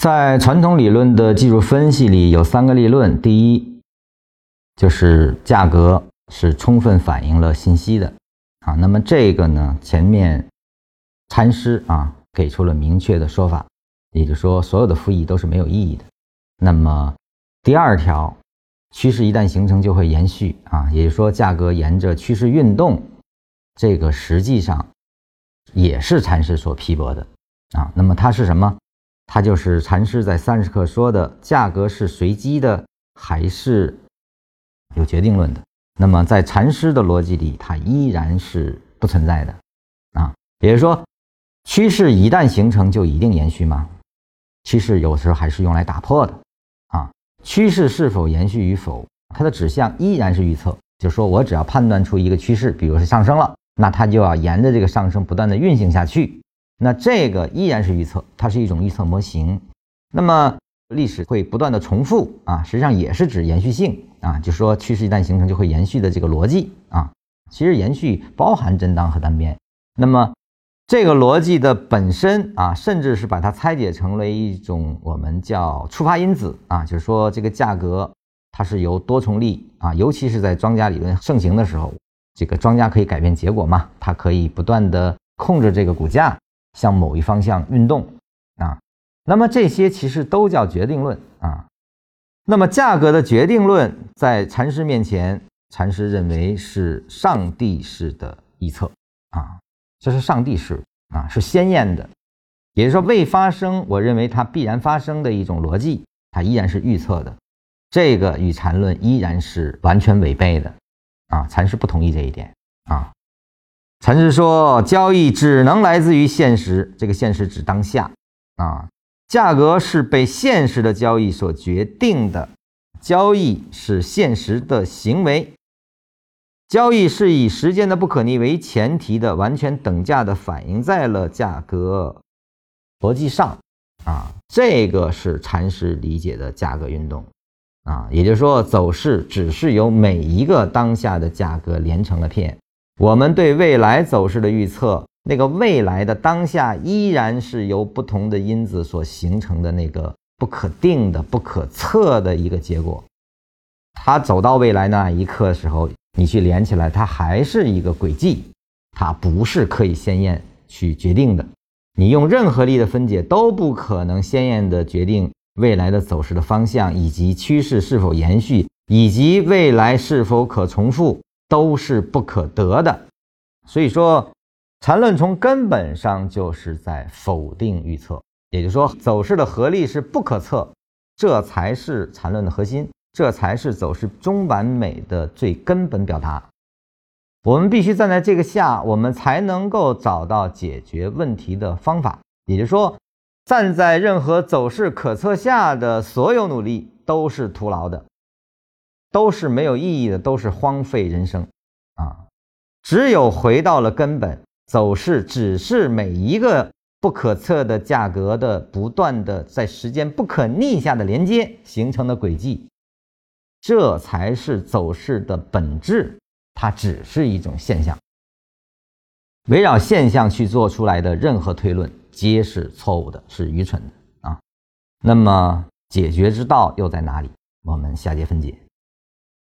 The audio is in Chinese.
在传统理论的技术分析里，有三个立论。第一，就是价格是充分反映了信息的啊。那么这个呢，前面禅师啊给出了明确的说法，也就是说，所有的复议都是没有意义的。那么第二条，趋势一旦形成就会延续啊，也就是说，价格沿着趋势运动，这个实际上也是禅师所批驳的啊。那么它是什么？它就是禅师在三十课说的，价格是随机的还是有决定论的？那么在禅师的逻辑里，它依然是不存在的啊。也就是说，趋势一旦形成就一定延续吗？趋势有时候还是用来打破的啊。趋势是否延续与否，它的指向依然是预测，就是说我只要判断出一个趋势，比如是上升了，那它就要沿着这个上升不断的运行下去。那这个依然是预测，它是一种预测模型。那么历史会不断的重复啊，实际上也是指延续性啊，就是说趋势一旦形成就会延续的这个逻辑啊。其实延续包含震荡和单边。那么这个逻辑的本身啊，甚至是把它拆解成为一种我们叫触发因子啊，就是说这个价格它是由多重力啊，尤其是在庄家理论盛行的时候，这个庄家可以改变结果嘛，它可以不断的控制这个股价。向某一方向运动啊，那么这些其实都叫决定论啊。那么价格的决定论在禅师面前，禅师认为是上帝式的预测啊，这是上帝式啊，是鲜艳的，也就是说未发生，我认为它必然发生的一种逻辑，它依然是预测的。这个与禅论依然是完全违背的啊，禅师不同意这一点啊。禅师说，交易只能来自于现实，这个现实指当下啊。价格是被现实的交易所决定的，交易是现实的行为，交易是以时间的不可逆为前提的，完全等价的反映在了价格逻辑上啊。这个是禅师理解的价格运动啊，也就是说，走势只是由每一个当下的价格连成了片。我们对未来走势的预测，那个未来的当下依然是由不同的因子所形成的那个不可定的、不可测的一个结果。它走到未来那一刻的时候，你去连起来，它还是一个轨迹，它不是可以鲜艳去决定的。你用任何力的分解都不可能鲜艳的决定未来的走势的方向，以及趋势是否延续，以及未来是否可重复。都是不可得的，所以说缠论从根本上就是在否定预测，也就是说走势的合力是不可测，这才是缠论的核心，这才是走势中完美的最根本表达。我们必须站在这个下，我们才能够找到解决问题的方法。也就是说，站在任何走势可测下的所有努力都是徒劳的。都是没有意义的，都是荒废人生，啊！只有回到了根本，走势只是每一个不可测的价格的不断的在时间不可逆下的连接形成的轨迹，这才是走势的本质。它只是一种现象，围绕现象去做出来的任何推论皆是错误的，是愚蠢的啊！那么解决之道又在哪里？我们下节分解。